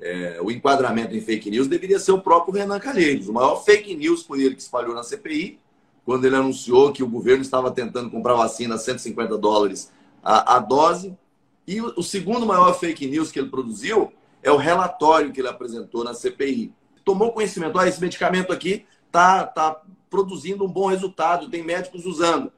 é, o enquadramento em fake news deveria ser o próprio Renan Calheiros. O maior fake news foi ele que espalhou na CPI, quando ele anunciou que o governo estava tentando comprar vacina a 150 dólares a, a dose. E o, o segundo maior fake news que ele produziu é o relatório que ele apresentou na CPI. Tomou conhecimento, ah, esse medicamento aqui está tá produzindo um bom resultado, tem médicos usando.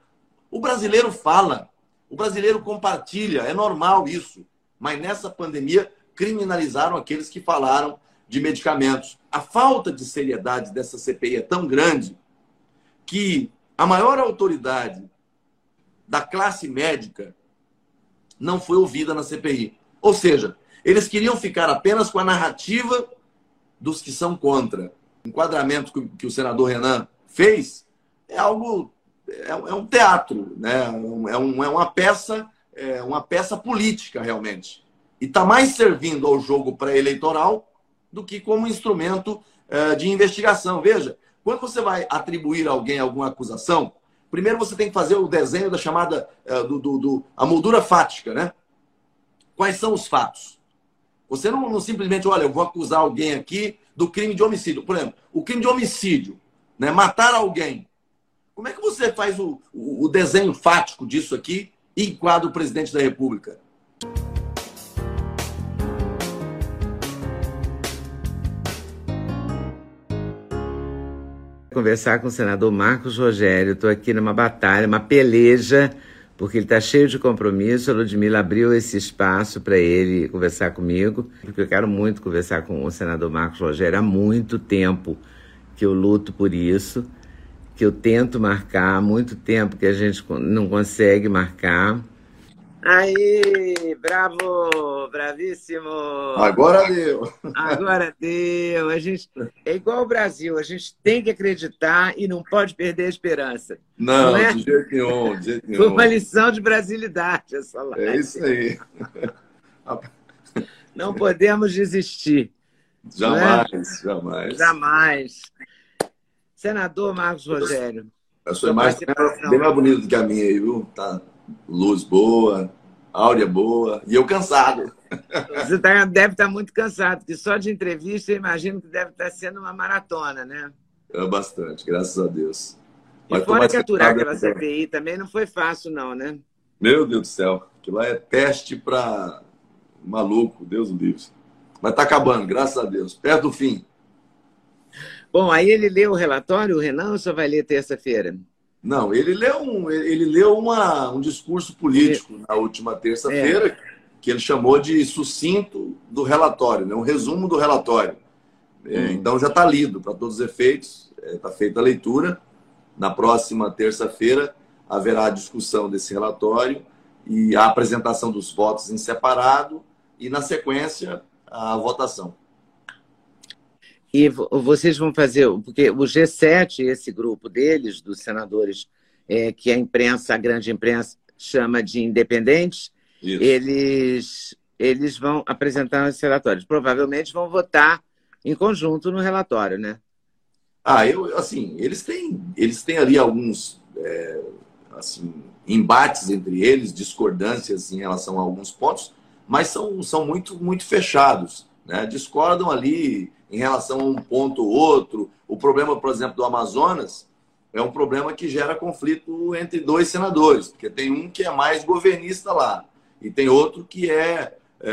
O brasileiro fala, o brasileiro compartilha, é normal isso. Mas nessa pandemia criminalizaram aqueles que falaram de medicamentos. A falta de seriedade dessa CPI é tão grande que a maior autoridade da classe médica não foi ouvida na CPI. Ou seja, eles queriam ficar apenas com a narrativa dos que são contra. O enquadramento que o senador Renan fez é algo é, é um teatro, né? É, um, é uma peça é uma peça política realmente e está mais servindo ao jogo pré-eleitoral do que como instrumento uh, de investigação. Veja, quando você vai atribuir a alguém alguma acusação, primeiro você tem que fazer o desenho da chamada uh, do, do, do, a moldura fática, né? Quais são os fatos? Você não, não, simplesmente, olha, eu vou acusar alguém aqui do crime de homicídio. Por exemplo, o crime de homicídio, né? matar alguém. Como é que você faz o, o, o desenho fático disso aqui e enquadra o presidente da República? Conversar com o senador Marcos Rogério. Estou aqui numa batalha, uma peleja, porque ele está cheio de compromisso. A Ludmilla abriu esse espaço para ele conversar comigo, porque eu quero muito conversar com o senador Marcos Rogério. Há muito tempo que eu luto por isso, que eu tento marcar, há muito tempo que a gente não consegue marcar. Aí, bravo, bravíssimo. Agora deu. Agora deu. A gente é igual o Brasil, a gente tem que acreditar e não pode perder a esperança. Não, não é? de jeito nenhum, de jeito nenhum. Foi uma lição de brasilidade essa live. É isso aí. Não podemos desistir. Jamais, é? jamais. Jamais. Senador Marcos Rogério. A sua imagem é bem mais bonita do que a minha aí, viu? Tá luz boa, áurea boa, e eu cansado. Você tá, deve estar tá muito cansado, porque só de entrevista eu imagino que deve estar tá sendo uma maratona, né? É bastante, graças a Deus. E Mas fora capturar aquela CPI também não foi fácil, não, né? Meu Deus do céu, aquilo lá é teste para maluco, Deus o livre. Mas tá acabando, graças a Deus, perto do fim. Bom, aí ele leu o relatório, o Renan, ou só vai ler terça-feira? Não, ele leu um, ele leu uma, um discurso político na última terça-feira, é. que ele chamou de sucinto do relatório, né? um resumo do relatório. É, hum. Então já está lido para todos os efeitos, está é, feita a leitura. Na próxima terça-feira haverá a discussão desse relatório e a apresentação dos votos em separado e, na sequência, a votação. E vocês vão fazer, porque o G7, esse grupo deles, dos senadores, é, que a imprensa, a grande imprensa, chama de independentes, eles, eles vão apresentar esses relatórios. Provavelmente vão votar em conjunto no relatório, né? Ah, eu, assim, eles têm, eles têm ali alguns é, assim, embates entre eles, discordâncias em relação a alguns pontos, mas são, são muito, muito fechados. Né? Discordam ali em relação a um ponto ou outro. O problema, por exemplo, do Amazonas é um problema que gera conflito entre dois senadores, porque tem um que é mais governista lá e tem outro que é, é,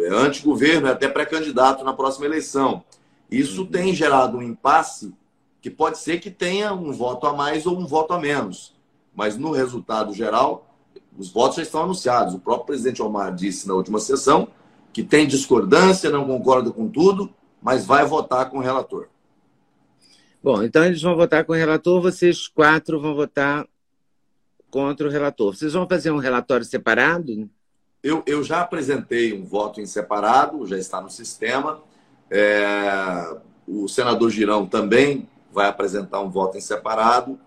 é anti-governo, é até pré-candidato na próxima eleição. Isso uhum. tem gerado um impasse que pode ser que tenha um voto a mais ou um voto a menos, mas no resultado geral, os votos já estão anunciados. O próprio presidente Omar disse na última sessão que tem discordância, não concorda com tudo, mas vai votar com o relator. Bom, então eles vão votar com o relator, vocês quatro vão votar contra o relator. Vocês vão fazer um relatório separado? Eu, eu já apresentei um voto em separado, já está no sistema. É, o senador Girão também vai apresentar um voto em separado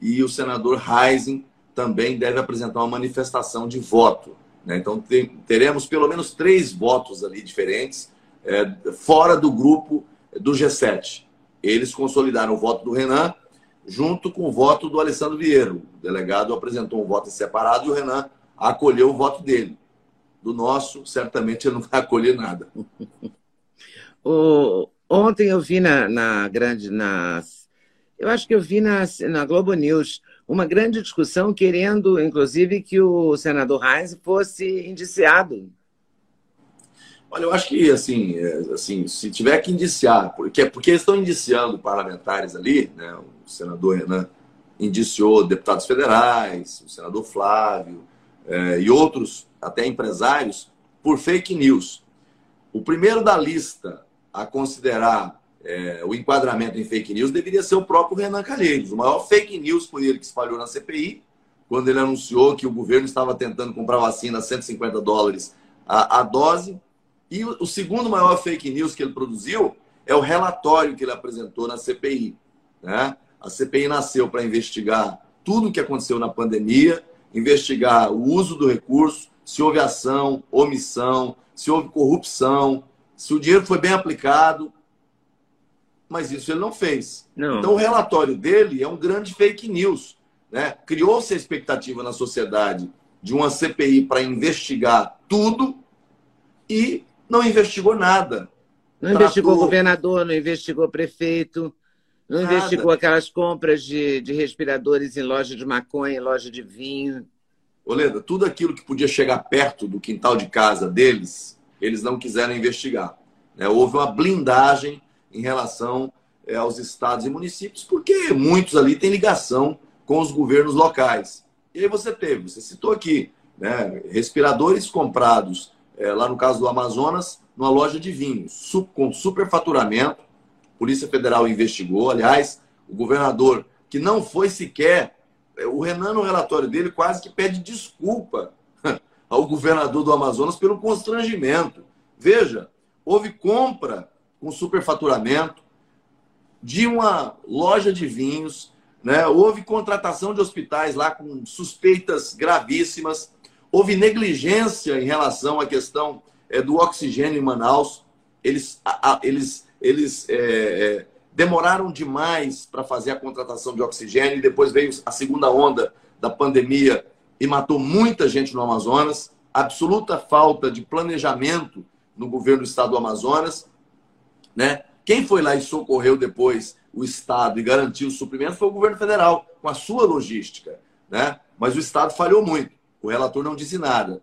e o senador Heisen também deve apresentar uma manifestação de voto. Né? Então, tem, teremos pelo menos três votos ali diferentes, é, fora do grupo do G7. Eles consolidaram o voto do Renan junto com o voto do Alessandro Vieira. O delegado apresentou um voto separado e o Renan acolheu o voto dele. Do nosso, certamente ele não vai acolher nada. o, ontem eu vi na, na grande. Na, eu acho que eu vi na, na Globo News uma grande discussão querendo, inclusive, que o senador Reis fosse indiciado. Olha, eu acho que assim, é, assim, se tiver que indiciar, porque, porque eles estão indiciando parlamentares ali, né? O senador Renan indiciou deputados federais, o senador Flávio é, e outros, até empresários, por fake news. O primeiro da lista a considerar é, o enquadramento em fake news deveria ser o próprio Renan Calheiros. O maior fake news foi ele que espalhou na CPI, quando ele anunciou que o governo estava tentando comprar vacina a 150 dólares a, a dose. E o, o segundo maior fake news que ele produziu é o relatório que ele apresentou na CPI. Né? A CPI nasceu para investigar tudo o que aconteceu na pandemia, investigar o uso do recurso, se houve ação, omissão, se houve corrupção, se o dinheiro foi bem aplicado, mas isso ele não fez. Não. Então, o relatório dele é um grande fake news. Né? Criou-se a expectativa na sociedade de uma CPI para investigar tudo e não investigou nada. Não Tratou... investigou governador, não investigou prefeito, não nada. investigou aquelas compras de, de respiradores em loja de maconha, em loja de vinho. Oleda, tudo aquilo que podia chegar perto do quintal de casa deles, eles não quiseram investigar. Né? Houve uma blindagem em relação é, aos estados e municípios, porque muitos ali têm ligação com os governos locais. E aí você teve, você citou aqui, né, respiradores comprados, é, lá no caso do Amazonas, numa loja de vinhos, com superfaturamento. Polícia Federal investigou, aliás, o governador, que não foi sequer, é, o Renan, no relatório dele, quase que pede desculpa ao governador do Amazonas pelo constrangimento. Veja, houve compra com superfaturamento, de uma loja de vinhos, né? houve contratação de hospitais lá com suspeitas gravíssimas, houve negligência em relação à questão é, do oxigênio em Manaus. Eles, a, eles é, é, demoraram demais para fazer a contratação de oxigênio e depois veio a segunda onda da pandemia e matou muita gente no Amazonas. Absoluta falta de planejamento no governo do estado do Amazonas. Né? Quem foi lá e socorreu depois o Estado e garantiu o suprimento foi o governo federal, com a sua logística. Né? Mas o Estado falhou muito. O relator não disse nada.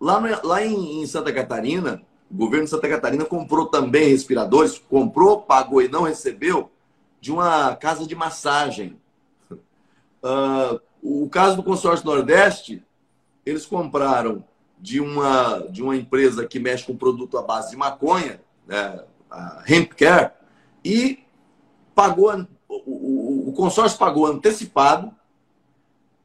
Lá, no, lá em, em Santa Catarina, o governo de Santa Catarina comprou também respiradores, comprou, pagou e não recebeu, de uma casa de massagem. Uh, o caso do consórcio Nordeste, eles compraram de uma, de uma empresa que mexe com produto à base de maconha, né, a e pagou, o, consórcio pagou antecipado,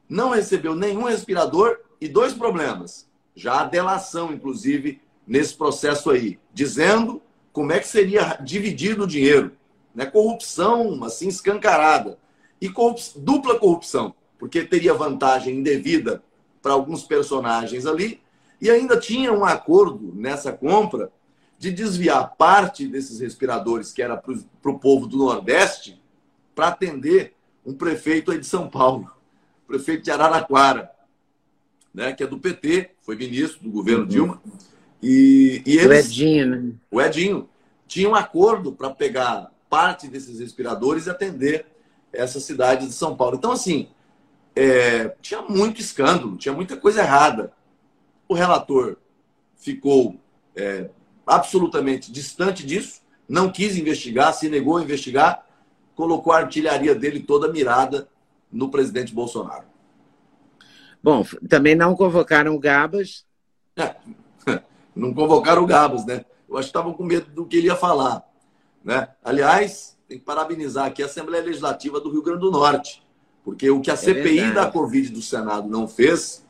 não recebeu nenhum respirador e dois problemas. Já a delação, inclusive, nesse processo aí, dizendo como é que seria dividido o dinheiro. Né? Corrupção, assim, escancarada. E dupla corrupção, porque teria vantagem indevida para alguns personagens ali, e ainda tinha um acordo nessa compra de desviar parte desses respiradores que era para o povo do Nordeste para atender um prefeito aí de São Paulo, prefeito de Araraquara, né, que é do PT, foi ministro do governo uhum. Dilma. E, e eles, o Edinho, né? O Edinho. Tinha um acordo para pegar parte desses respiradores e atender essa cidade de São Paulo. Então, assim, é, tinha muito escândalo, tinha muita coisa errada. O relator ficou é, absolutamente distante disso, não quis investigar, se negou a investigar, colocou a artilharia dele toda mirada no presidente Bolsonaro. Bom, também não convocaram o Gabas. É, não convocaram o Gabas, né? Eu acho que estavam com medo do que ele ia falar. Né? Aliás, tem que parabenizar aqui a Assembleia Legislativa do Rio Grande do Norte, porque o que a é CPI verdade. da Covid do Senado não fez,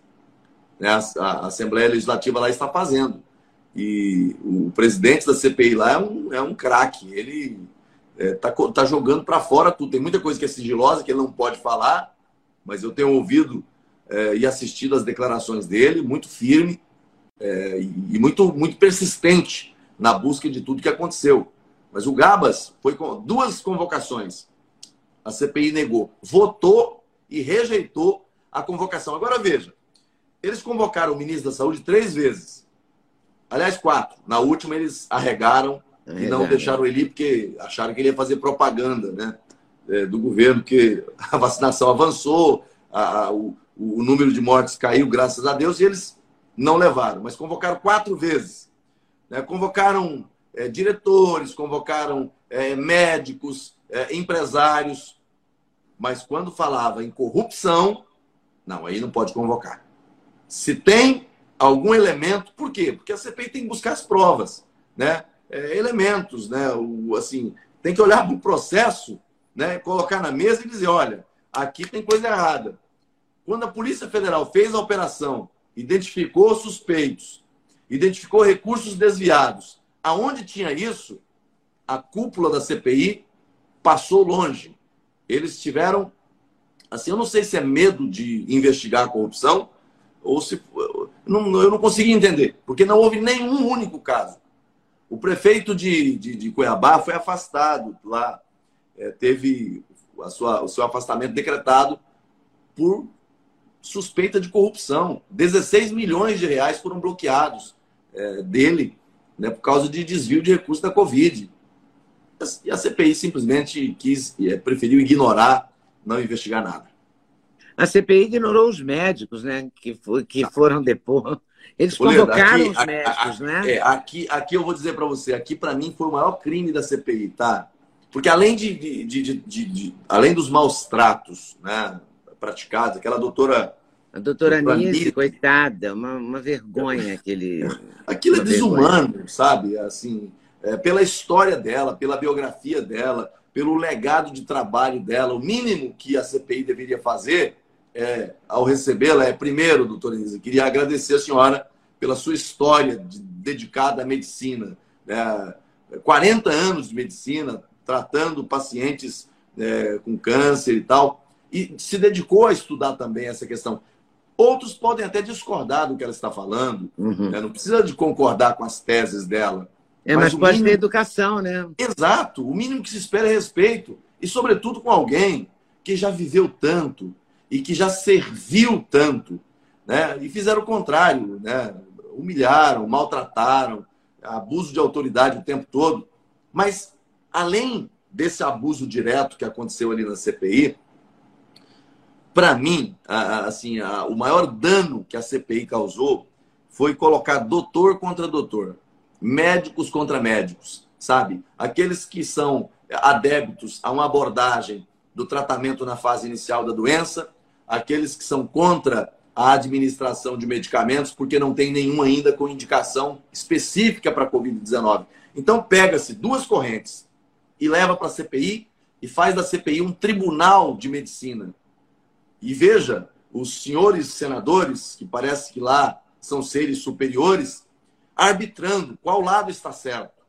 né, a, a Assembleia Legislativa lá está fazendo. E o presidente da CPI lá é um, é um craque. Ele, está é, tá jogando para fora tudo. Tem muita coisa que é sigilosa, que ele não pode falar, mas eu tenho ouvido é, e assistido as declarações dele, muito firme é, e muito, muito persistente na busca de tudo que aconteceu. Mas o Gabas foi com duas convocações. A CPI negou, votou e rejeitou a convocação. Agora veja, eles convocaram o ministro da Saúde três vezes. Aliás, quatro. Na última, eles arregaram e não deixaram ele ir porque acharam que ele ia fazer propaganda né, é, do governo, que a vacinação avançou, a, a, o, o número de mortes caiu, graças a Deus, e eles não levaram. Mas convocaram quatro vezes. Né? Convocaram é, diretores, convocaram é, médicos, é, empresários, mas quando falava em corrupção, não, aí não pode convocar. Se tem algum elemento, por quê? Porque a CPI tem que buscar as provas, né? É, elementos, né? O, assim, tem que olhar para o processo, né? Colocar na mesa e dizer, olha, aqui tem coisa errada. Quando a Polícia Federal fez a operação, identificou suspeitos, identificou recursos desviados, aonde tinha isso, a cúpula da CPI passou longe. Eles tiveram, assim, eu não sei se é medo de investigar a corrupção ou se não, eu não consegui entender, porque não houve nenhum único caso. O prefeito de, de, de Cuiabá foi afastado lá, é, teve a sua, o seu afastamento decretado por suspeita de corrupção. 16 milhões de reais foram bloqueados é, dele né, por causa de desvio de recursos da Covid. E a CPI simplesmente quis, é, preferiu ignorar, não investigar nada. A CPI ignorou os médicos, né, que, foi, que foram depor. Eles convocaram aqui, os médicos, a, a, né? É, aqui, aqui eu vou dizer para você, aqui para mim foi o maior crime da CPI, tá? Porque além de, de, de, de, além dos maus tratos, né, praticados, aquela doutora a doutora Nise, coitada, uma, uma vergonha aquele. Aquilo é desumano, vergonha. sabe? Assim, é, pela história dela, pela biografia dela, pelo legado de trabalho dela, o mínimo que a CPI deveria fazer é, ao recebê-la é, primeiro, doutora Nise, queria agradecer a senhora pela sua história de, dedicada à medicina. Né? 40 anos de medicina, tratando pacientes é, com câncer e tal, e se dedicou a estudar também essa questão. Outros podem até discordar do que ela está falando, uhum. né? não precisa de concordar com as teses dela. É, mas, mas pode mínimo... ter educação, né? Exato. O mínimo que se espera é respeito. E, sobretudo, com alguém que já viveu tanto e que já serviu tanto. Né? E fizeram o contrário. Né? Humilharam, maltrataram, abuso de autoridade o tempo todo. Mas, além desse abuso direto que aconteceu ali na CPI, para mim, assim, o maior dano que a CPI causou foi colocar doutor contra doutor, médicos contra médicos, sabe? Aqueles que são adébitos a uma abordagem do tratamento na fase inicial da doença, aqueles que são contra a administração de medicamentos, porque não tem nenhum ainda com indicação específica para a Covid-19. Então, pega-se duas correntes e leva para a CPI e faz da CPI um tribunal de medicina e veja, os senhores senadores, que parece que lá são seres superiores, arbitrando qual lado está certo.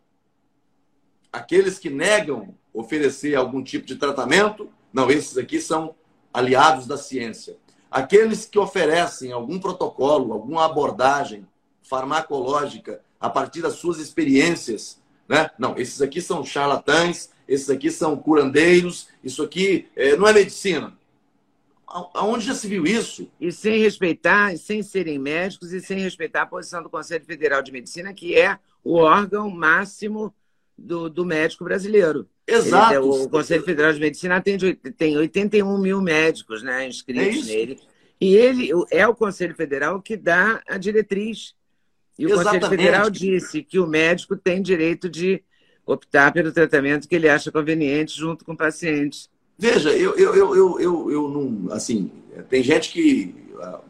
Aqueles que negam oferecer algum tipo de tratamento, não, esses aqui são aliados da ciência. Aqueles que oferecem algum protocolo, alguma abordagem farmacológica a partir das suas experiências, né? Não, esses aqui são charlatães, esses aqui são curandeiros, isso aqui é, não é medicina. Aonde já se viu isso? E sem respeitar, sem serem médicos e sem respeitar a posição do Conselho Federal de Medicina, que é o órgão máximo do, do médico brasileiro. Exato. Ele, o Conselho Federal de Medicina tem, tem 81 mil médicos né, inscritos é nele. E ele é o Conselho Federal que dá a diretriz. E o Exatamente. Conselho Federal disse que o médico tem direito de optar pelo tratamento que ele acha conveniente junto com o paciente. Veja, eu, eu, eu, eu, eu, eu não. Assim, tem gente que. Ah,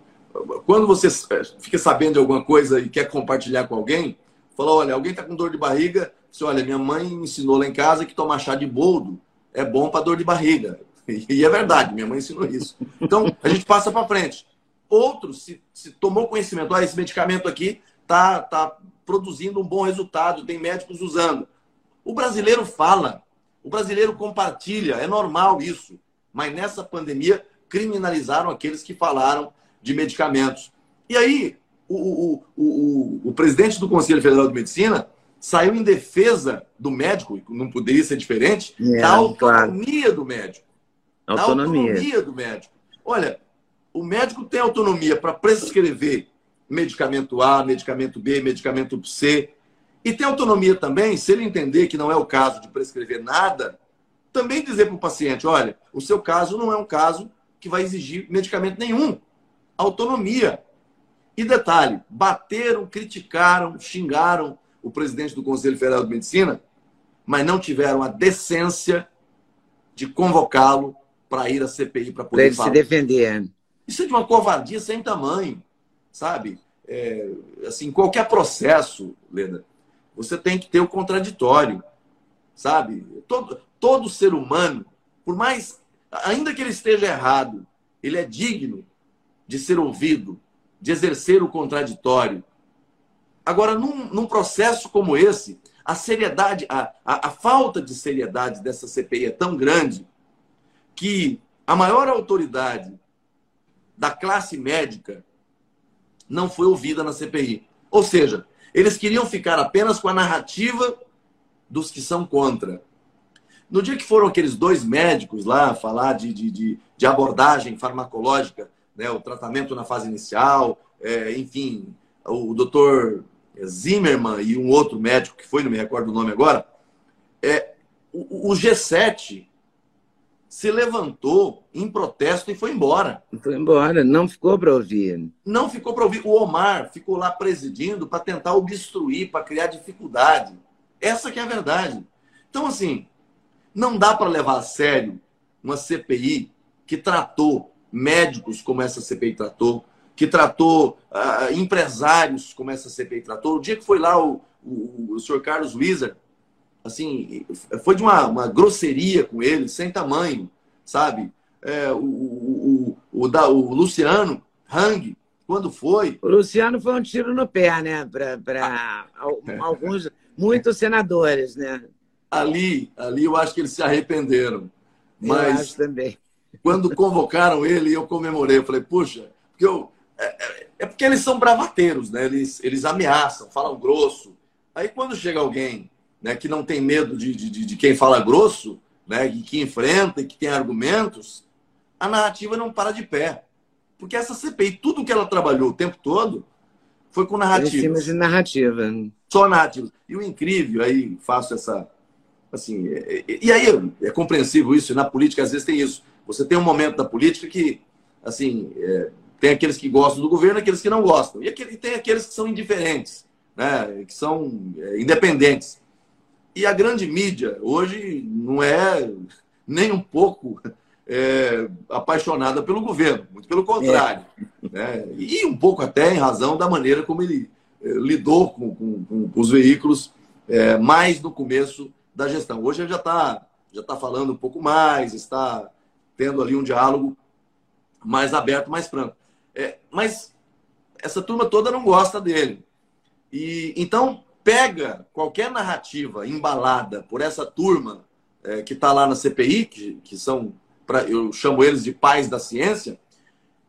quando você eh, fica sabendo de alguma coisa e quer compartilhar com alguém, fala: olha, alguém está com dor de barriga. Você olha, minha mãe ensinou lá em casa que tomar chá de boldo é bom para dor de barriga. E é verdade, minha mãe ensinou isso. Então, a gente passa para frente. Outros, se, se tomou conhecimento, ah, esse medicamento aqui tá, tá produzindo um bom resultado, tem médicos usando. O brasileiro fala, O brasileiro compartilha, é normal isso. Mas nessa pandemia, criminalizaram aqueles que falaram de medicamentos. E aí, o, o, o, o, presidente do Conselho Federal de Medicina saiu em defesa do médico, não poderia ser diferente, é, da autonomia claro. do médico. Autonomia. Da autonomia do médico. Olha, o médico tem autonomia para prescrever medicamento A, medicamento B, medicamento C. E tem autonomia também, se ele entender que não é o caso de prescrever nada, também dizer para o paciente: olha, o seu caso não é um caso que vai exigir medicamento nenhum. Autonomia. E detalhe: bateram, criticaram, xingaram o presidente do Conselho Federal de Medicina, mas não tiveram a decência de convocá-lo para ir à CPI para poder pra ele falar. se defender. Isso é de uma covardia sem tamanho, sabe? É, assim, qualquer processo, Leda, você tem que ter o contraditório, sabe? Todo, todo ser humano, por mais, ainda que ele esteja errado, ele é digno de ser ouvido, de exercer o contraditório. Agora, num, num processo como esse, a seriedade, a, a, a falta de seriedade dessa CPI é tão grande que a maior autoridade da classe médica não foi ouvida na CPI. Ou seja, eles queriam ficar apenas com a narrativa dos que são contra. No dia que foram aqueles dois médicos lá falar de, de, de, de abordagem farmacológica, né, o tratamento na fase inicial, é, enfim, o, o doutor Zimmermann e um outro médico que foi, não me recordo o nome agora, é, o, o G7 se levantou em protesto e foi embora. Foi embora, não ficou para ouvir. Não ficou para ouvir. O Omar ficou lá presidindo para tentar obstruir, para criar dificuldade. Essa que é a verdade. Então, assim, não dá para levar a sério uma CPI que tratou médicos como essa CPI tratou, que tratou uh, empresários como essa CPI tratou. O dia que foi lá o, o, o senhor Carlos Wieser, assim, foi de uma, uma grosseria com ele, sem tamanho, sabe? É, o, o, o, o, da, o Luciano Hang, quando foi. O Luciano foi um tiro no pé, né? Para alguns, muitos senadores, né? Ali, ali eu acho que eles se arrependeram. Mas eu acho também. Quando convocaram ele, eu comemorei. Eu falei, puxa, porque eu, é, é, é porque eles são bravateiros, né? Eles, eles ameaçam, falam grosso. Aí quando chega alguém né, que não tem medo de, de, de quem fala grosso, né, e que enfrenta e que tem argumentos, a narrativa não para de pé. Porque essa CPI, tudo que ela trabalhou o tempo todo, foi com narrativa. Em cima de narrativa. Só narrativa. E o incrível, aí faço essa. Assim, e, e aí é compreensível isso, na política às vezes tem isso. Você tem um momento da política que, assim, é, tem aqueles que gostam do governo e aqueles que não gostam. E, aquele, tem aqueles que são indiferentes, né, que são é, independentes. E a grande mídia hoje não é nem um pouco é, apaixonada pelo governo, muito pelo contrário. É. Né? E um pouco até em razão da maneira como ele é, lidou com, com, com, os veículos é, mais no começo da gestão. Hoje ele já está já tá falando um pouco mais, está tendo ali um diálogo mais aberto, mais franco. É, mas essa turma toda não gosta dele. E então pega qualquer narrativa embalada por essa turma é, que está lá na CPI, que, que são, pra, eu chamo eles de pais da ciência,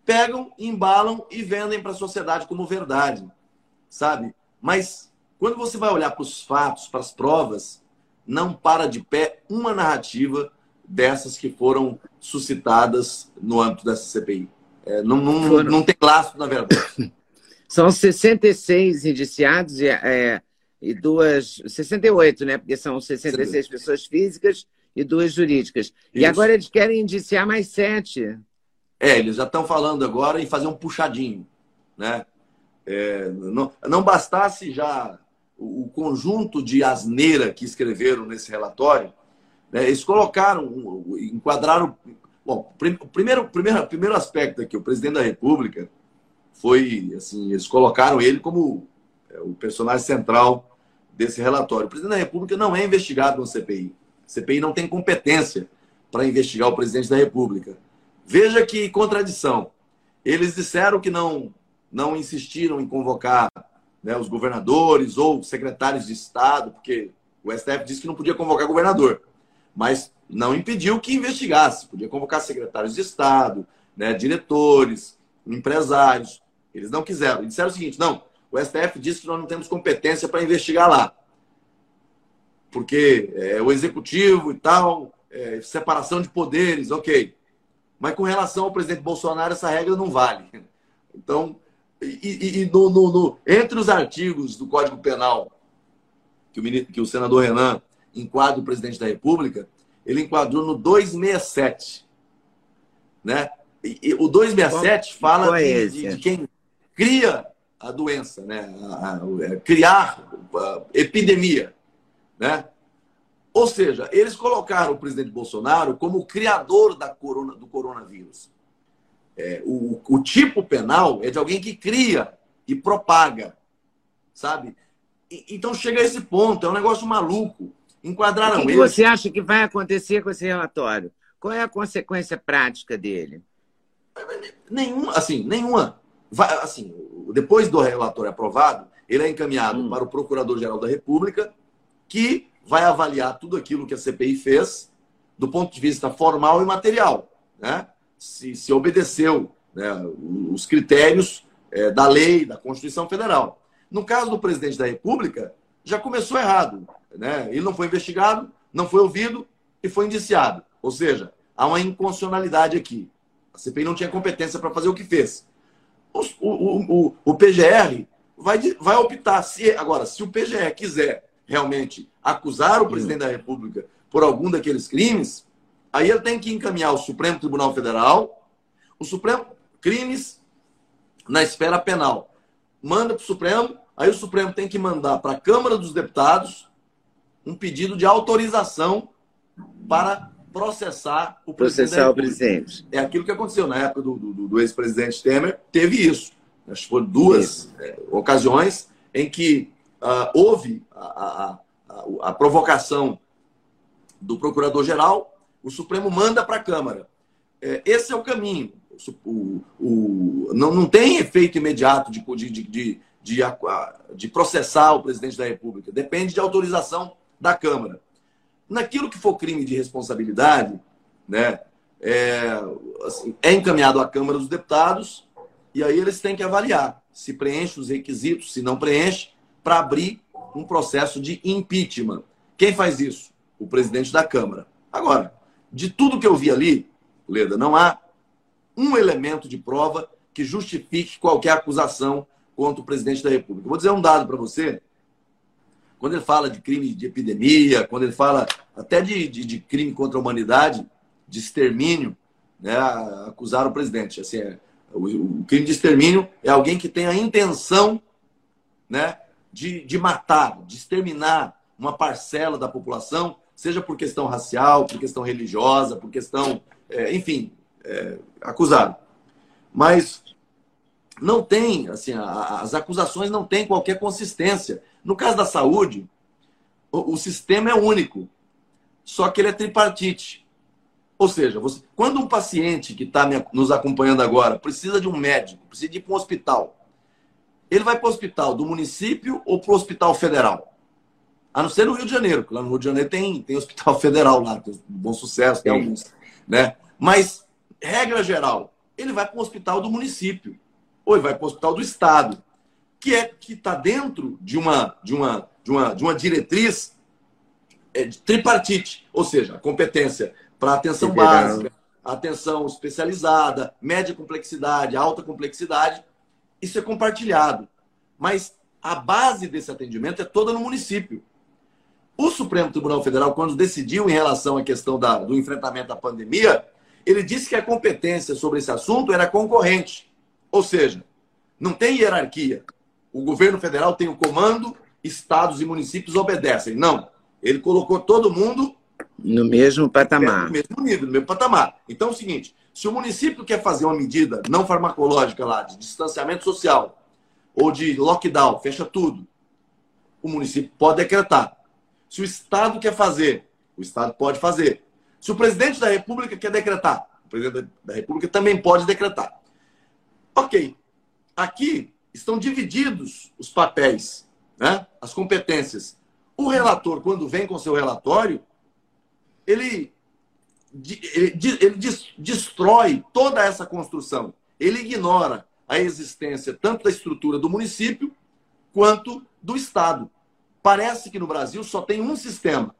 pegam, embalam e vendem para a sociedade como verdade, sabe? Mas quando você vai olhar para os fatos, para as provas, não para de pé uma narrativa dessas que foram suscitadas no âmbito dessa CPI. É, não, não, não tem laço, na verdade. São 66 indiciados e é, e duas. 68, né? Porque são 66 Sim. pessoas físicas e duas jurídicas. Isso. E agora eles querem indiciar mais sete. É, eles já estão falando agora em fazer um puxadinho. Né? É, não, não bastasse já o, o, conjunto de asneira que escreveram nesse relatório, né? eles colocaram, enquadraram. Bom, o primeiro, primeiro, primeiro aspecto aqui, o presidente da República foi assim, eles colocaram ele como é o personagem central desse relatório. O presidente da República não é investigado no CPI. A CPI não tem competência para investigar o presidente da República. Veja que contradição. Eles disseram que não, não insistiram em convocar né, os governadores ou secretários de Estado, porque o STF disse que não podia convocar governador. mas não impediu que investigasse. Podia convocar secretários de Estado, né, diretores, empresários. Eles não quiseram. E disseram o seguinte: não, o STF disse que nós não temos competência para investigar lá. Porque é, o executivo e tal, é, separação de poderes, ok. Mas com relação ao presidente Bolsonaro, essa regra não vale. Então, e, e, e no, no, no, entre os artigos do Código Penal que o, que o senador Renan enquadra o presidente da República, ele enquadrou no 267. Né? E, e o 267 Qual, fala de, de, de, quem cria a doença, né? A, a, a, criar a epidemia. Né? Ou seja, eles colocaram o presidente Bolsonaro como o criador da corona, do coronavírus. É, o, o tipo penal é de alguém que cria e propaga, sabe? E, então chega a esse ponto, é um negócio maluco. Enquadraram o que, que você acha que vai acontecer com esse relatório? Qual é a consequência prática dele? Nenhuma, assim, nenhuma. Vai, assim, depois do relatório aprovado, ele é encaminhado hum. para o Procurador-Geral da República, que vai avaliar tudo aquilo que a CPI fez do ponto de vista formal e material, né? Se, se obedeceu né, os critérios é, da lei, da Constituição Federal. No caso do presidente da República, já começou errado. Né? Ele não foi investigado, não foi ouvido e foi indiciado. Ou seja, há uma inconstitucionalidade aqui. A CPI não tinha competência para fazer o que fez. O, o, o, o PGR vai, vai optar. Se, agora, se o PGR quiser realmente acusar o presidente da República por algum daqueles crimes, aí ele tem que encaminhar o Supremo Tribunal Federal, o Supremo crimes na esfera penal. Manda para o Supremo, aí o Supremo tem que mandar para a Câmara dos Deputados um pedido de autorização para processar o presidente. Processar o presidente. É aquilo que aconteceu na época do, do, do ex-presidente Temer, teve isso. Acho que foram duas é, ocasiões em que uh, houve a, a, a, a, provocação do procurador-geral, o Supremo manda para a Câmara. É, esse é o caminho. O, o, não, não tem efeito imediato de, de, de, de, de processar o presidente da República. Depende de autorização da Câmara. Naquilo que for crime de responsabilidade, né, é, assim, é encaminhado à Câmara dos Deputados e aí eles têm que avaliar se preenche os requisitos, se não preenche, para abrir um processo de impeachment. Quem faz isso? O presidente da Câmara. Agora, de tudo que eu vi ali, Leda, não há um elemento de prova que justifique qualquer acusação contra o presidente da República. Vou dizer um dado para você quando ele fala de crime de epidemia, quando ele fala até de, de, de crime contra a humanidade, de extermínio, né, acusar o presidente. Assim, é, o, o, crime de extermínio é alguém que tem a intenção né, de, de matar, de exterminar uma parcela da população, seja por questão racial, por questão religiosa, por questão, é, enfim, é, acusado. Mas não tem, assim, a, as acusações não têm qualquer consistência. No caso da saúde, o, o sistema é único, só que ele é tripartite. Ou seja, você, quando um paciente que está nos acompanhando agora precisa de um médico, precisa ir para um hospital, ele vai para o hospital do município ou para o hospital federal? A não ser no Rio de Janeiro, porque lá no Rio de Janeiro tem, tem hospital federal lá, tem bom sucesso, tem alguns. Né? Mas, regra geral, ele vai para o hospital do município ou ele vai para o hospital do estado que é que está dentro de uma, de uma, de uma, de uma diretriz é, de tripartite, ou seja, a competência para atenção básica, atenção especializada, média complexidade, alta complexidade, isso é compartilhado. Mas a base desse atendimento é toda no município. O Supremo Tribunal Federal, quando decidiu em relação à questão da, do enfrentamento à pandemia, ele disse que a competência sobre esse assunto era concorrente. Ou seja, não tem hierarquia o governo federal tem o comando, estados e municípios obedecem. Não. Ele colocou todo mundo no mesmo patamar. No mesmo nível, no mesmo patamar. Então é o seguinte: se o município quer fazer uma medida não farmacológica lá, de distanciamento social, ou de lockdown, fecha tudo, o município pode decretar. Se o Estado quer fazer, o Estado pode fazer. Se o presidente da República quer decretar, o presidente da República também pode decretar. Ok. Aqui, estão divididos os papéis, né? as competências. O relator, quando vem com seu relatório, ele, ele, ele destrói toda essa construção. Ele ignora a existência tanto da estrutura do município quanto do Estado. Parece que no Brasil só tem um sistema,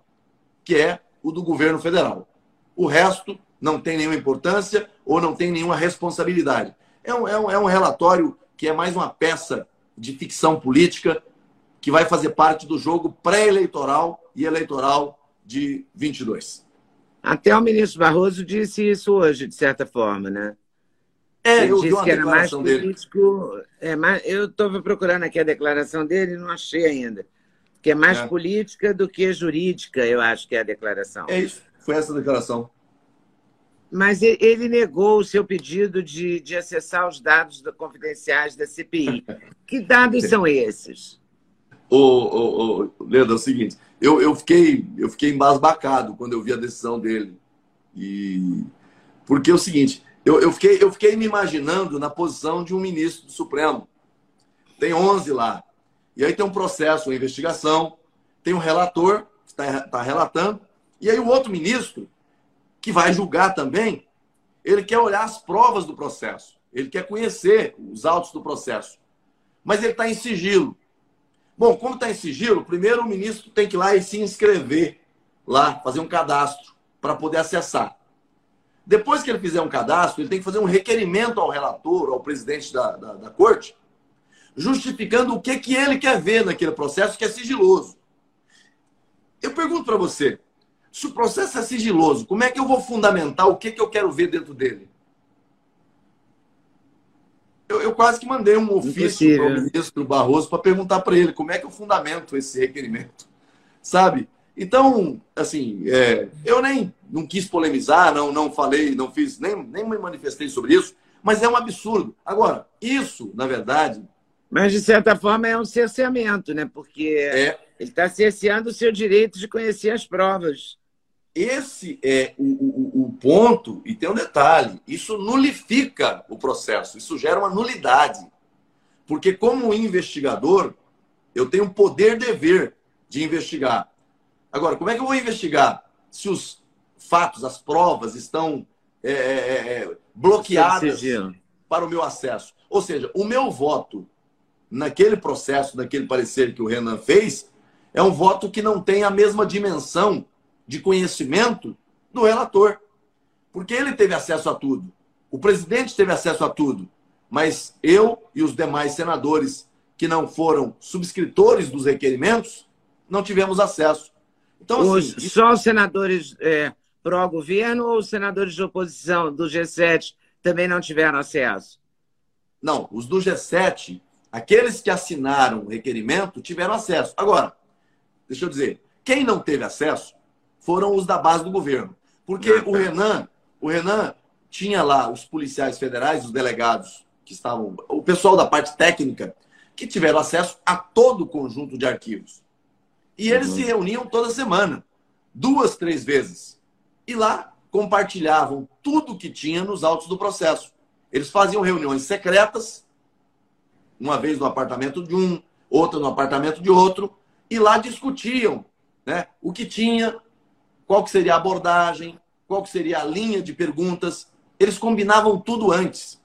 que é o do governo federal. O resto não tem nenhuma importância ou não tem nenhuma responsabilidade. É um, é um, é um relatório que é mais uma peça de ficção política que vai fazer parte do jogo pré-eleitoral e eleitoral de 22. Até o ministro Barroso disse isso hoje, de certa forma, né? É, Ele eu disse que era mais político. É, mais, eu estava procurando aqui a declaração dele e não achei ainda. Que é mais é. política do que jurídica, eu acho que é a declaração. É isso, foi essa a declaração. Mas ele negou o seu pedido de, de acessar os dados confidenciais da CPI. que dados são esses? Ô, ô, ô, Leda, é o seguinte, eu, eu, fiquei, eu fiquei embasbacado quando eu vi a decisão dele. E... Porque é o seguinte, eu, eu, fiquei, eu fiquei me imaginando na posição de um ministro do Supremo. Tem 11 lá. E aí tem um processo, uma investigação, tem um relator que está tá relatando, e aí o outro ministro que vai julgar também, ele quer olhar as provas do processo, ele quer conhecer os autos do processo, mas ele está em sigilo. Bom, como está em sigilo, primeiro o ministro tem que ir lá e se inscrever lá, fazer um cadastro para poder acessar. Depois que ele fizer um cadastro, ele tem que fazer um requerimento ao relator, ao presidente da, da, da corte, justificando o que, que ele quer ver naquele processo que é sigiloso. Eu pergunto para você, se o processo é sigiloso, como é que eu vou fundamentar o que, que eu quero ver dentro dele? Eu, eu quase que mandei um ofício para o ministro Barroso para perguntar para ele como é que eu fundamento esse requerimento. Sabe? Então, assim, é, eu nem não quis polemizar, não, não falei, não fiz, nem, nem me manifestei sobre isso, mas é um absurdo. Agora, isso, na verdade. Mas, de certa forma, é um cerceamento, né? Porque é, ele está cerceando o seu direito de conhecer as provas. Esse é o, o, o, ponto, e tem um detalhe: isso nulifica o processo, isso gera uma nulidade. Porque, como investigador, eu tenho poder-dever de investigar. Agora, como é que eu vou investigar se os fatos, as provas estão é, é, é, é bloqueadas para o meu acesso? Ou seja, o meu voto naquele processo, naquele parecer que o Renan fez, é um voto que não tem a mesma dimensão de conhecimento do relator. Porque ele teve acesso a tudo. O presidente teve acesso a tudo. Mas eu e os demais senadores que não foram subscritores dos requerimentos não tivemos acesso. Então, assim, os, só os senadores é, pró-governo ou os senadores de oposição do G7 também não tiveram acesso? Não, os do G7, aqueles que assinaram o requerimento, tiveram acesso. Agora, deixa eu dizer, quem não teve acesso foram os da base do governo. Porque o Renan, o Renan tinha lá os policiais federais, os delegados que estavam, o pessoal da parte técnica, que tiveram acesso a todo o conjunto de arquivos. E eles uhum. se reuniam toda semana, duas, três vezes. E lá compartilhavam tudo que tinha nos autos do processo. Eles faziam reuniões secretas, uma vez no apartamento de um, outra no apartamento de outro, e lá discutiam né, o que tinha, qual que seria a abordagem, qual que seria a linha de perguntas. Eles combinavam tudo antes.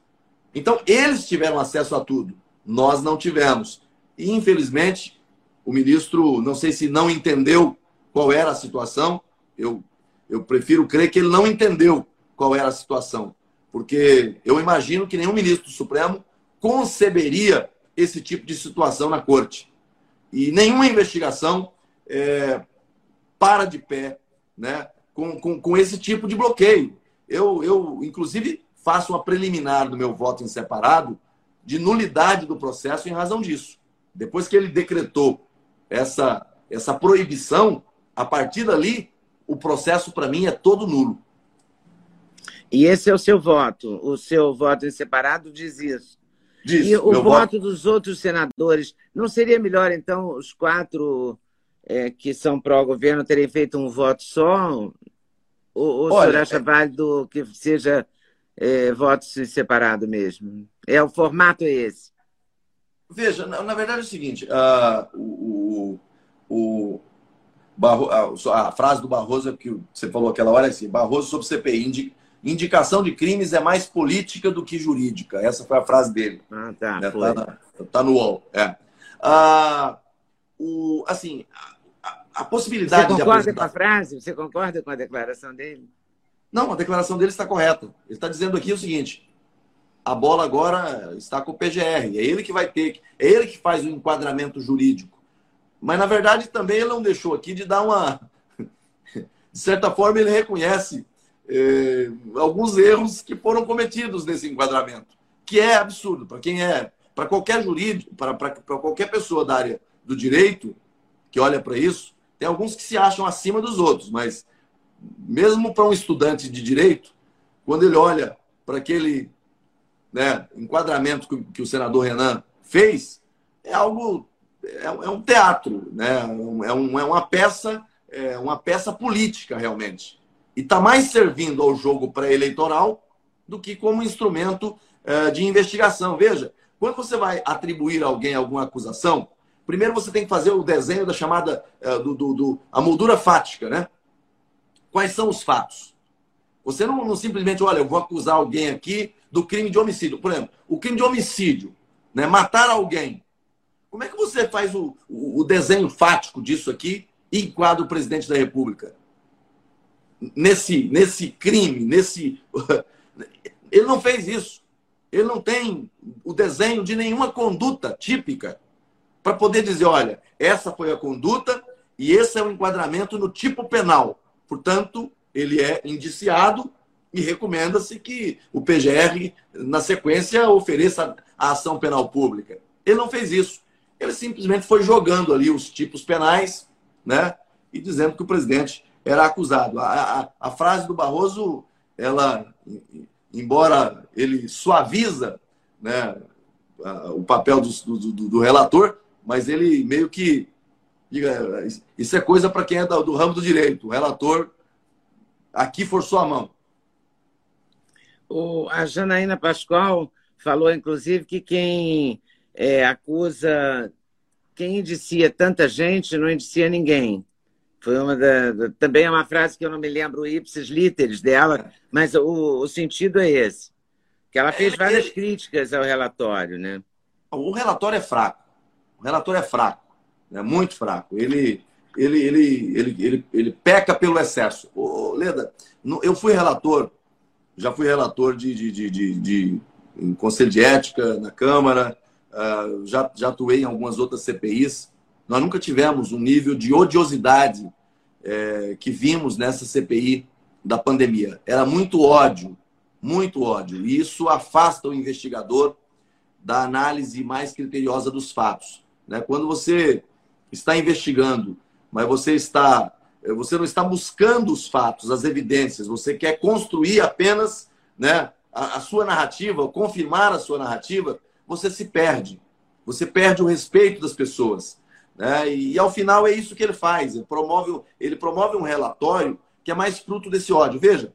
Então, eles tiveram acesso a tudo. Nós não tivemos. E, infelizmente, o ministro, não sei se não entendeu qual era a situação. Eu, eu prefiro crer que ele não entendeu qual era a situação. Porque eu imagino que nenhum ministro do Supremo conceberia esse tipo de situação na corte. E nenhuma investigação é, para de pé né, com, com, com esse tipo de bloqueio. Eu, eu, inclusive, faço uma preliminar do meu voto em separado de nulidade do processo em razão disso. Depois que ele decretou essa, essa proibição, a partir dali, o processo, para mim, é todo nulo. E esse é o seu voto. O seu voto em separado diz isso. Diz, e o voto, voto dos outros senadores, não seria melhor, então, os quatro é, que são pró-governo terem feito um voto só? Ou, ou Olha, o senhor acha é... válido que seja é, voto separado mesmo? É, o formato é esse? Veja, na, na verdade é o seguinte, uh, o, o, Barro, a, a, frase do Barroso que você falou aquela hora é assim: Barroso sobre CPI. indicação de crimes é mais política do que jurídica. Essa foi a frase dele. Ah, tá. Né? Tá, tá, no UOL. É. Ah, o, assim, a, possibilidade Você concorda apresentar... com a frase? Você concorda com a declaração dele? Não, a declaração dele está correta. Ele está dizendo aqui o seguinte: a bola agora está com o PGR. É ele que vai ter, é ele que faz o enquadramento jurídico. Mas na verdade também ele não deixou aqui de dar uma, de certa forma ele reconhece eh, alguns erros que foram cometidos nesse enquadramento, que é absurdo para quem é, para qualquer jurídico, para qualquer pessoa da área do direito que olha para isso, tem alguns que se acham acima dos outros, mas mesmo para um estudante de direito, quando ele olha para aquele né, enquadramento que, que, o senador Renan fez, é algo, é, é um teatro, né? é, um, é uma peça, é uma peça política realmente. E está mais servindo ao jogo pré-eleitoral do que como instrumento é, de investigação. Veja, quando você vai atribuir a alguém alguma acusação, primeiro você tem que fazer o desenho da chamada é, do, do, do, a moldura fática, né? Quais são os fatos? Você não, não, simplesmente, olha, eu vou acusar alguém aqui do crime de homicídio. Por exemplo, o crime de homicídio, né? matar alguém. Como é que você faz o, o, o desenho fático disso aqui e enquadra o presidente da República? Nesse, nesse crime, nesse. Ele não fez isso. Ele não tem o desenho de nenhuma conduta típica para poder dizer, olha, essa foi a conduta e esse é o enquadramento no tipo penal. Portanto, ele é indiciado e recomenda-se que o PGR, na sequência, ofereça a ação penal pública. Ele não fez isso. Ele simplesmente foi jogando ali os tipos penais, né? E dizendo que o presidente era acusado. A, a, a frase do Barroso, ela, embora ele suaviza né, o papel do, do, do, do relator, mas ele meio que diga, isso é coisa para quem é do, ramo do direito. O relator aqui forçou a mão. O, a Janaína Pascoal falou, inclusive, que quem é, acusa, quem indicia tanta gente, não indicia ninguém. Foi uma da, também é uma frase que eu não me lembro o ipsis literis dela, mas o, o sentido é esse. Que ela fez é, várias críticas ao relatório, né? O relatório é fraco. O relatório é fraco, é muito fraco. Ele, ele, ele, ele, ele, ele peca pelo excesso. Ô, Leda, eu fui relator já fui relator de, de, de, de, de em conselho de ética na Câmara, uh, já, já atuei em algumas outras CPIs. Nós nunca tivemos um nível de odiosidade é, que vimos nessa CPI da pandemia. Era muito ódio, muito ódio. E isso afasta o investigador da análise mais criteriosa dos fatos. Né? Quando você está investigando, mas você está você não está buscando os fatos, as evidências, você quer construir apenas né, a, a sua narrativa, confirmar a sua narrativa, você se perde. Você perde o respeito das pessoas. Né? E, e, ao final é isso que ele faz. Ele promove, ele promove um relatório que é mais fruto desse ódio. Veja,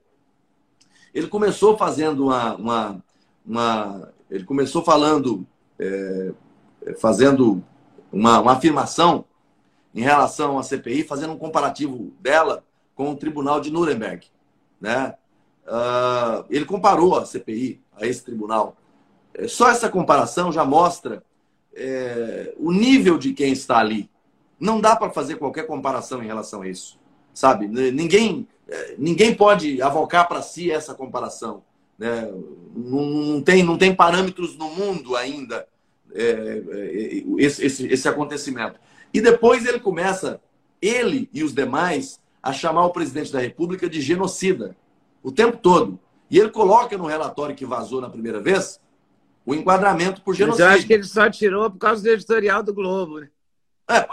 ele começou fazendo uma. uma, uma ele começou falando, é, fazendo uma, uma afirmação em relação à CPI, fazendo um comparativo dela com o Tribunal de Nuremberg. Né? Uh, ele comparou a CPI a esse tribunal. É, só essa comparação já mostra é, o nível de quem está ali. Não dá para fazer qualquer comparação em relação a isso. Sabe? Ninguém, é, ninguém pode avocar para si essa comparação. Né? Não, não, tem, não tem parâmetros no mundo ainda é, é esse, esse, esse acontecimento. E depois ele começa, ele e os demais, a chamar o presidente da República de genocida o tempo todo. E ele coloca no relatório que vazou na primeira vez o enquadramento por genocídio. Mas eu acho que ele só tirou por causa do editorial do Globo. Né? É,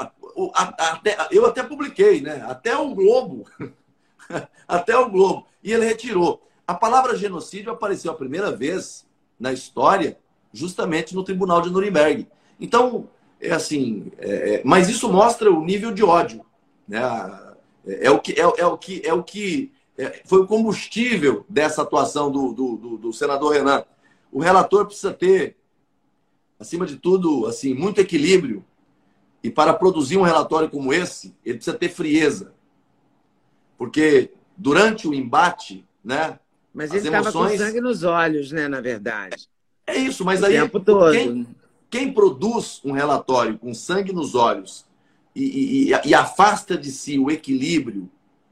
até, eu até publiquei, né? Até o Globo. até o Globo. E ele retirou. A palavra genocídio apareceu a primeira vez na história justamente no Tribunal de Nuremberg. Então, é assim, é, é, mas isso mostra o nível de ódio, né? É, é o que é, é, o que é o que é, foi o combustível dessa atuação do, do, do, do, senador Renan. O relator precisa ter, acima de tudo, assim, muito equilíbrio E para produzir um relatório como esse, ele precisa ter frieza. Porque durante o embate, né? Mas ele estava emoções... com sangue nos olhos, né, na verdade. É isso, mas o aí. Quem, quem, produz um relatório com sangue nos olhos e, e, e afasta de si o equilíbrio,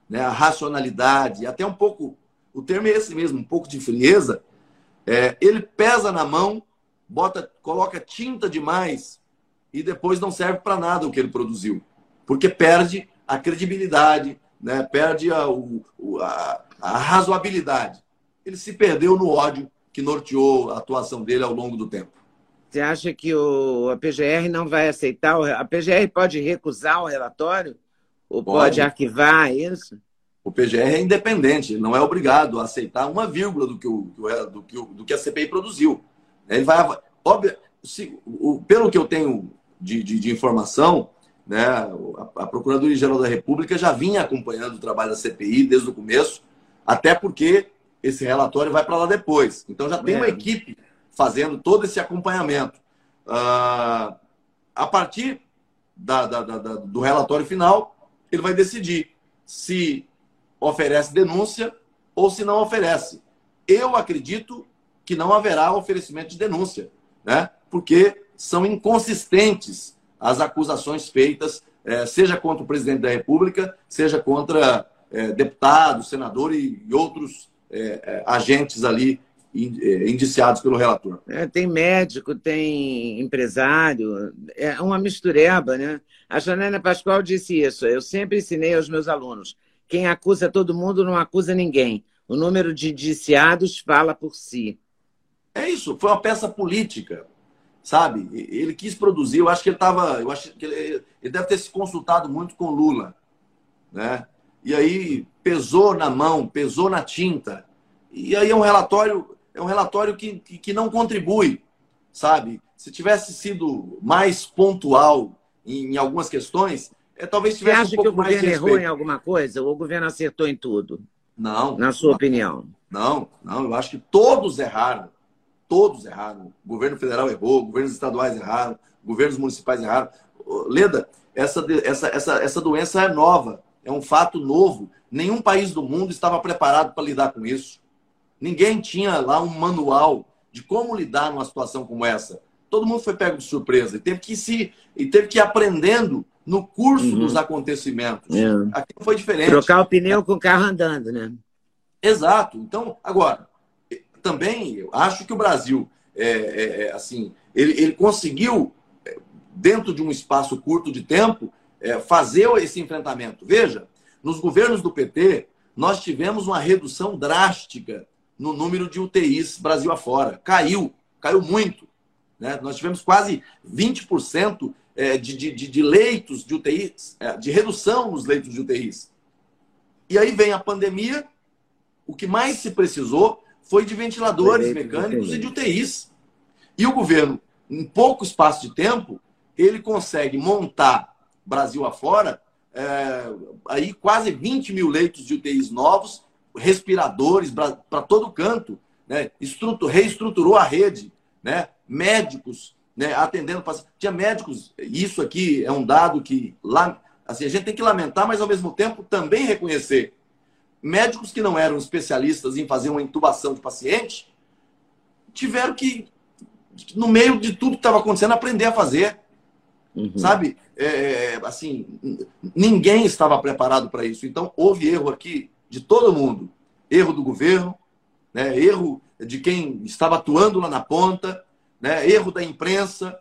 né, a racionalidade, até um pouco, o termo é esse mesmo, um pouco de frieza, é, ele pesa na mão, bota, coloca tinta demais e depois não serve para nada o que ele produziu, porque perde a credibilidade, né, perde a, o, a, a razoabilidade. Ele se perdeu no ódio que norteou a atuação dele ao longo do tempo. Você acha que o, a PGR não vai aceitar? O, a PGR pode recusar o relatório? Ou pode, pode arquivar isso? O PGR é independente, não é obrigado a aceitar uma vírgula do que, o, do que, do que a CPI produziu. Ele vai. Óbvio, se, o, pelo que eu tenho de, de, de informação, né, a, a Procuradoria-Geral da República já vinha acompanhando o trabalho da CPI desde o começo, até porque esse relatório vai para lá depois. Então já tem uma equipe fazendo todo esse acompanhamento. Uh, a partir da, da, da, do relatório final, ele vai decidir se oferece denúncia ou se não oferece. Eu acredito que não haverá oferecimento de denúncia, né? porque são inconsistentes as acusações feitas, eh, seja contra o presidente da República, seja contra eh, deputados, senador e, outros eh, agentes ali indiciados pelo relator. É, tem médico, tem empresário, é uma mistureba, né? A Janela Pascoal disse isso. Eu sempre ensinei aos meus alunos: quem acusa todo mundo não acusa ninguém. O número de indiciados fala por si. É isso, foi uma peça política, sabe? Ele quis produzir, eu acho que ele estava, eu acho que ele, ele, deve ter se consultado muito com Lula, né? E aí pesou na mão, pesou na tinta. E aí é um relatório, é um relatório que, que, que não contribui, sabe? Se tivesse sido mais pontual em, em algumas questões, é, talvez tivesse Você acha um que o governo errou em alguma coisa ou o governo acertou em tudo? Não. Na sua não, opinião? Não, não. Eu acho que todos erraram. Todos erraram. O governo federal errou, governos estaduais erraram, governos municipais erraram. Leda, essa, essa, essa, essa doença é nova, é um fato novo. Nenhum país do mundo estava preparado para lidar com isso. Ninguém tinha lá um manual de como lidar numa situação como essa. Todo mundo foi pego de surpresa e teve que se e teve que ir aprendendo no curso uhum. dos acontecimentos. É. Aqui foi diferente. Trocar o pneu com o carro andando, né? Exato. Então, agora, também eu acho que o Brasil, é, é, é assim, ele, ele conseguiu, é, dentro de um espaço curto de tempo, é, fazer esse enfrentamento. Veja, nos governos do PT, nós tivemos uma redução drástica no número de UTIs Brasil afora. Caiu, caiu muito. Né? Nós tivemos quase 20% é, de, de, de, leitos de UTIs, é, de redução nos leitos de UTIs. E aí vem a pandemia, o que mais se precisou foi de ventiladores mecânicos e de UTIs. E o governo, em pouco espaço de tempo, ele consegue montar Brasil afora é, aí quase 20 mil leitos de UTIs novos, respiradores para todo canto, né? Estrutur, reestruturou a rede, né? médicos né, atendendo. Tinha médicos, isso aqui é um dado que lá, assim, a gente tem que lamentar, mas ao mesmo tempo também reconhecer. Médicos que não eram especialistas em fazer uma intubação de paciente tiveram que, no meio de tudo que estava acontecendo, aprender a fazer. Uhum. Sabe? É, é, assim, ninguém estava preparado para isso. Então, houve erro aqui de todo mundo. Erro do governo, né? erro de quem estava atuando lá na ponta, né? erro da imprensa.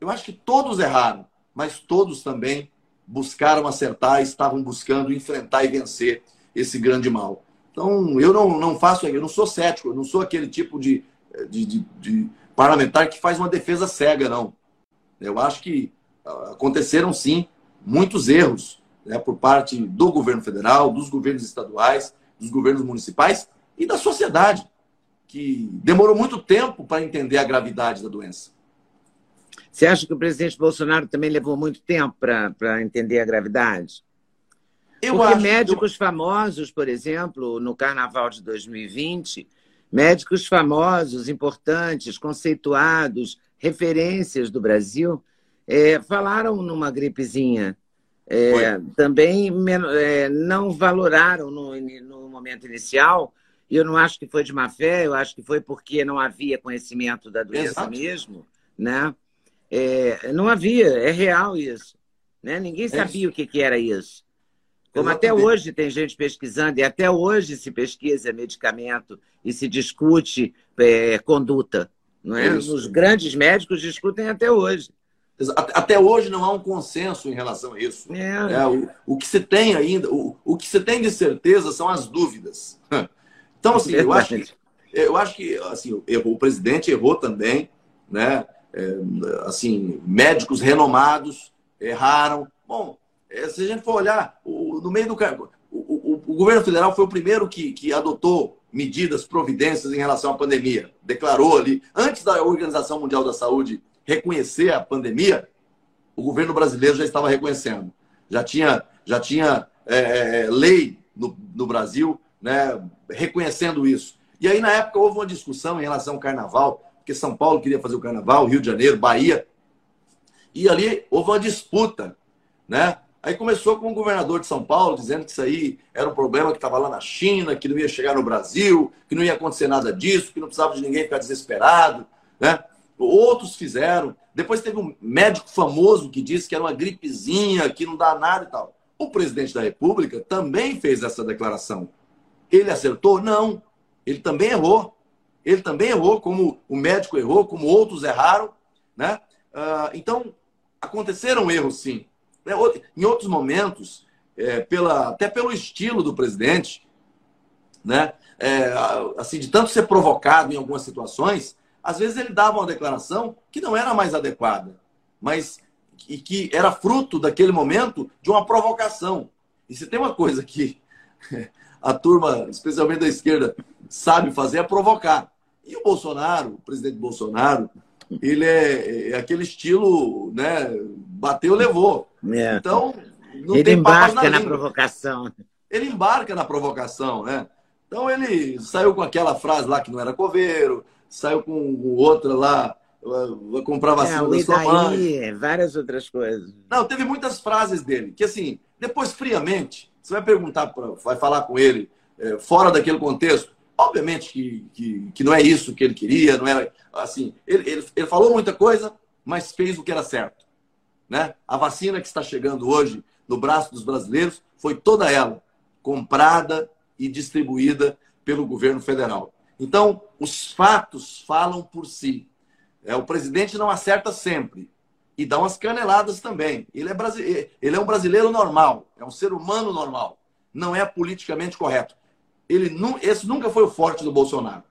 Eu acho que todos erraram, mas todos também buscaram acertar, estavam buscando enfrentar e vencer esse grande mal. Então, eu não, não faço, eu não sou cético, eu não sou aquele tipo de, de, de, de parlamentar que faz uma defesa cega, não. Eu acho que ah, aconteceram, sim, muitos erros né, por parte do governo federal, dos governos estaduais, dos governos municipais e da sociedade que demorou muito tempo para entender a gravidade da doença. Você acha que o presidente Bolsonaro também levou muito tempo para entender a gravidade? Eu Porque acho médicos famosos, por exemplo, no Carnaval de 2020, médicos famosos, importantes, conceituados, referências do Brasil, é, falaram numa gripezinha. É, também é, não valoraram no, no momento inicial, e eu não acho que foi de má fé, eu acho que foi porque não havia conhecimento da doença Exato. mesmo, né? É, não havia, é real isso. Né? Ninguém é sabia isso. o que, que era isso. Como até hoje tem gente pesquisando, e até hoje se pesquisa medicamento e se discute é, conduta. Não é? Os grandes médicos discutem até hoje. Até hoje não há um consenso em relação a isso. É. É, o, o, que se tem ainda, o, o que se tem de certeza são as dúvidas. Então, assim, eu acho que, eu acho que assim, errou, o presidente errou também, né? É, assim, médicos renomados erraram. Bom, é, se a gente for olhar, o, no meio do o, o, o, governo federal foi o primeiro que, que adotou medidas, providências em relação à pandemia. Declarou ali, antes da Organização Mundial da Saúde reconhecer a pandemia, o governo brasileiro já estava reconhecendo. Já tinha, já tinha é, é, é, lei no, no Brasil né, reconhecendo isso. E aí, na época, houve uma discussão em relação ao carnaval, porque São Paulo queria fazer o carnaval, Rio de Janeiro, Bahia. E ali houve uma disputa. Né? Aí começou com o governador de São Paulo dizendo que isso aí era um problema que estava lá na China, que não ia chegar no Brasil, que não ia acontecer nada disso, que não precisava de ninguém ficar desesperado. Né? Outros fizeram. Depois teve um médico famoso que disse que era uma gripezinha, que não dá nada e tal. O presidente da República também fez essa declaração. Ele acertou? Não. Ele também errou. Ele também errou, como o médico errou, como outros erraram. Né? Uh, então, aconteceram erros, sim. Né? Em outros momentos, é, pela, até pelo estilo do presidente, né? É, assim, de tanto ser provocado em algumas situações, às vezes ele dava uma declaração que não era mais adequada, mas e que era fruto daquele momento de uma provocação. E se tem uma coisa que a turma, especialmente da esquerda, sabe fazer é provocar. E o Bolsonaro, o presidente Bolsonaro, ele é, é aquele estilo, né? Bateu, levou. É. Então, não ele embarca na, na provocação. Ele embarca na provocação, né? Então ele saiu com aquela frase lá que não era coveiro, saiu com outra lá, vai comprar vacina é, da sua mãe. Várias outras coisas. Não, teve muitas frases dele, que assim, depois friamente, você vai perguntar, pra, vai falar com ele, é, fora daquele contexto, obviamente que, que, que, não é isso que ele queria, não era assim, ele, ele, ele falou muita coisa, mas fez o que era certo. Né? A vacina que está chegando hoje no braço dos brasileiros foi toda ela comprada e distribuída pelo governo federal. Então, os fatos falam por si. É, o presidente não acerta sempre e dá umas caneladas também. Ele é, brasile... ele é um brasileiro normal, é um ser humano normal. Não é politicamente correto. Ele nu... Esse nunca foi o forte do Bolsonaro.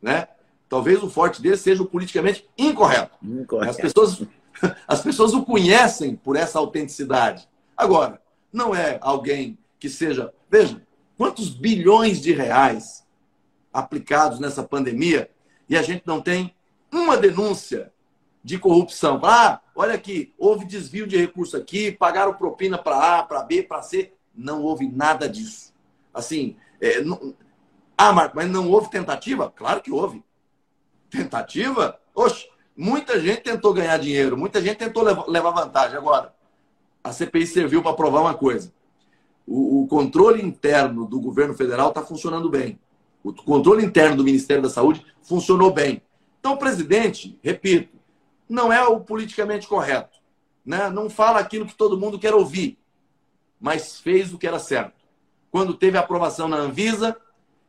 Né? Talvez o forte dele seja o politicamente incorreto. incorreto. As, pessoas... As pessoas o conhecem por essa autenticidade. Agora, não é alguém que seja. Veja, quantos bilhões de reais aplicados nessa pandemia e a gente não tem uma denúncia de corrupção. Ah, olha aqui, houve desvio de recurso aqui, pagaram propina para A, para B, para C. Não houve nada disso. Assim, é, não... ah, Marco, mas não houve tentativa? Claro que houve. Tentativa? Oxe, muita gente tentou ganhar dinheiro, muita gente tentou levar vantagem. Agora, a CPI serviu para provar uma coisa. O, o controle interno do governo federal está funcionando bem. O controle interno do Ministério da Saúde funcionou bem. Então, o presidente, repito, não é o politicamente correto. Né? Não fala aquilo que todo mundo quer ouvir, mas fez o que era certo. Quando teve aprovação na Anvisa,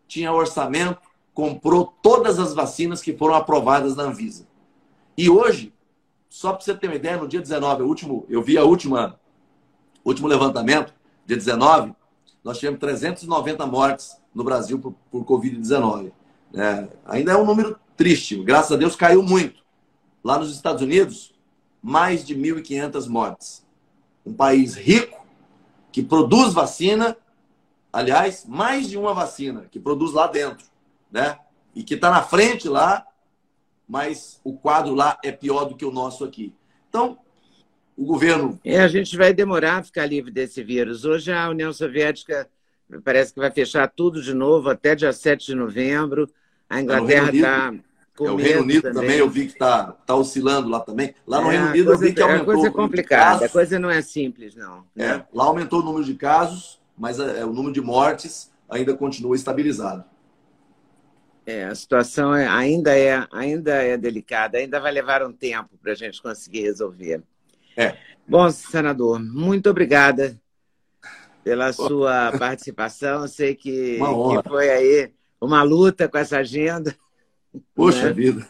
tinha orçamento, comprou todas as vacinas que foram aprovadas na Anvisa. E hoje, só para você ter uma ideia, no dia 19, o último, eu vi a última último levantamento, dia 19, nós tivemos 390 mortes no Brasil por, por Covid-19. É, ainda é um número triste, graças a Deus caiu muito. Lá nos Estados Unidos, mais de 1.500 mortes. Um país rico, que produz vacina, aliás, mais de uma vacina, que produz lá dentro, né? E que está na frente lá, mas o quadro lá é pior do que o nosso aqui. Então, o governo. É, a gente vai demorar a ficar livre desse vírus. Hoje a União Soviética Parece que vai fechar tudo de novo até dia 7 de novembro. A Inglaterra está é, o Reino Unido também. também. eu vi que está tá oscilando lá também. Lá no é, Reino Unido eu vi que aumentou. A coisa é complicada, a coisa não é simples, não. Né? É, lá aumentou o número de casos, mas é, o número de mortes ainda continua estabilizado. É, a situação é, ainda, é, ainda é delicada, ainda vai levar um tempo para a gente conseguir resolver. É. Bom, senador, muito obrigada pela sua participação. Eu sei que, que, foi aí uma luta com essa agenda. Poxa né? vida.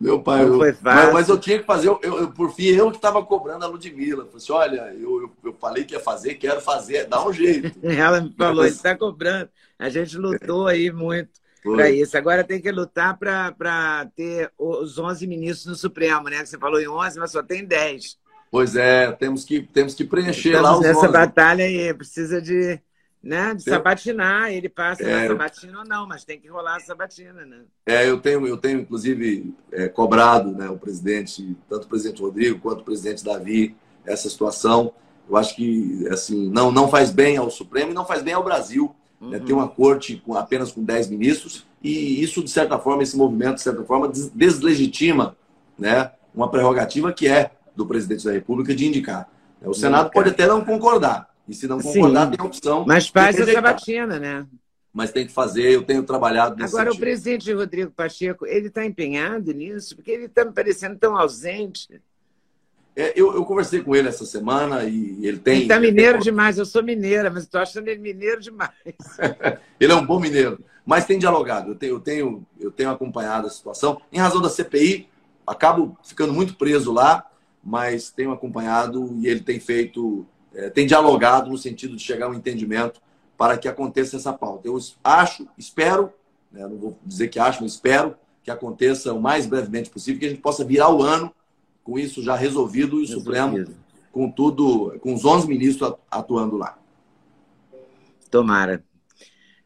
Meu pai, eu, foi fácil. Mas, mas, eu tinha que fazer, eu, eu por fim, eu que estava cobrando a Ludmilla. Falei assim: olha, eu, eu, eu, falei que ia fazer, quero fazer, dá um jeito. Ela me falou: ele está cobrando. A gente lutou aí muito para isso. Agora tem que lutar para ter os 11 ministros no Supremo, né? Que você falou em 11, mas só tem 10. Pois é, temos que, temos que preencher Estamos lá os nessa 11. batalha aí, precisa de, né, de sabatinar. Ele passa é, na sabatina ou não, mas tem que rolar a sabatina, né? É, eu tenho, eu tenho inclusive, é, cobrado né, o presidente, tanto o presidente Rodrigo quanto o presidente Davi, essa situação. Eu acho que assim não, não faz bem ao Supremo e não faz bem ao Brasil. Né, uhum. Né, ter uma corte com, apenas com 10 ministros e isso, de certa forma, esse movimento, de certa forma, deslegitima né, uma prerrogativa que é do presidente da República de indicar. O Senado pode até não concordar. E se não concordar, Sim, tem a opção. Mas faz a sabatina, né? Mas tem que fazer, eu tenho trabalhado nesse Agora, sentido. o presidente Rodrigo Pacheco, ele está empenhado nisso, porque ele está me parecendo tão ausente. É, eu, eu, conversei com ele essa semana e ele tem. Ele está mineiro demais, eu sou mineira, mas estou achando ele mineiro demais. ele é um bom mineiro, mas tem dialogado. Eu tenho, eu, tenho, eu tenho acompanhado a situação. Em razão da CPI, acabo ficando muito preso lá mas tenho acompanhado e ele tem feito, é, tem dialogado no sentido de chegar a um entendimento para que aconteça essa pauta. Eu acho, espero, né, não vou dizer que acho, mas espero que aconteça o mais brevemente possível, que a gente possa virar o ano com isso já resolvido e o Supremo com tudo, com os 11 ministros atuando lá. Tomara.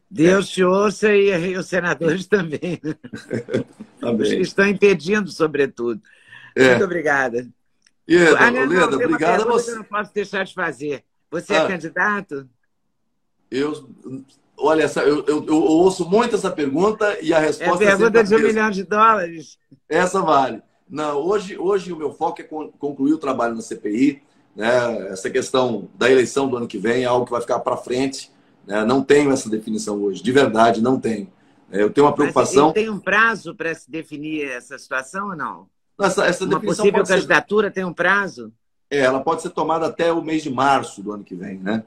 Deus te ouça e os senadores também. Também. Os que estão impedindo, sobretudo. É. Muito obrigada. Ieda, ah, não, Leda, não, obrigado a você. Eu não posso deixar de fazer. Você é ah, é candidato? Eu, olha, eu, eu, eu, ouço muito essa pergunta e a resposta é pergunta é de um milhão de dólares. Essa vale. Não, hoje, hoje o meu foco é concluir o trabalho na CPI. Né? Essa questão da eleição do ano que vem é algo que vai ficar para frente. Né? Não tenho essa definição hoje, de verdade, não tenho. Eu tenho uma preocupação. Mas tem um prazo para se definir essa situação ou não? Essa, essa Uma possível candidatura ser... tem um prazo? É, ela pode ser tomada até o mês de março do ano que vem, né?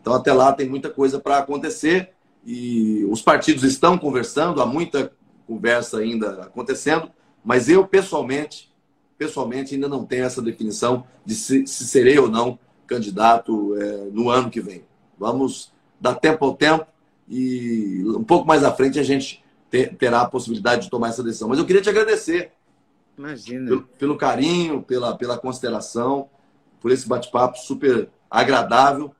Então, até lá tem muita coisa para acontecer e os partidos estão conversando, há muita conversa ainda acontecendo, mas eu, pessoalmente, pessoalmente ainda não tenho essa definição de se, se serei ou não candidato é, no ano que vem. Vamos dar tempo ao tempo e um pouco mais à frente a gente ter, terá a possibilidade de tomar essa decisão. Mas eu queria te agradecer Imagina. Pelo, pelo carinho, pela, pela consideração, por esse bate-papo super agradável.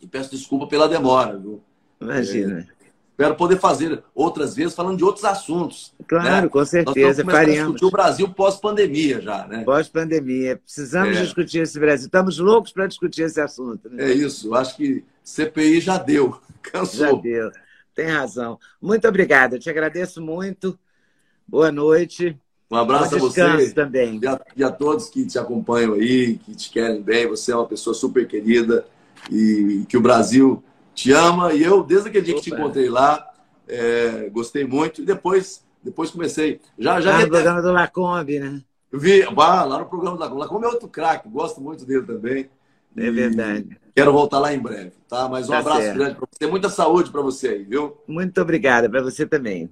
E peço desculpa pela demora, viu? Imagina. Espero poder fazer outras vezes falando de outros assuntos. Claro, né? com certeza. Nós faremos. discutir o Brasil pós-pandemia já, né? Pós-pandemia. Precisamos é. discutir esse Brasil. Estamos loucos para discutir esse assunto. Né? É isso. Acho que CPI já deu. Cansou. Já deu. Tem razão. Muito obrigada. Te agradeço muito. Boa noite. Um abraço a você também. E a, e a, todos que te acompanham aí, que te querem bem. Você é uma pessoa super querida e que o Brasil te ama. E eu, desde aquele dia Opa. que te encontrei lá, é, gostei muito. E depois, depois comecei. Já, já lá no programa do Lacombe, né? Vi, ah, lá no programa do Lacombe. Lacombe é outro craque, gosto muito dele também. É verdade. Quero voltar lá em breve, tá? Mas um tá abraço certo. grande para você. Muita saúde para você aí, viu? Muito obrigada, para você também.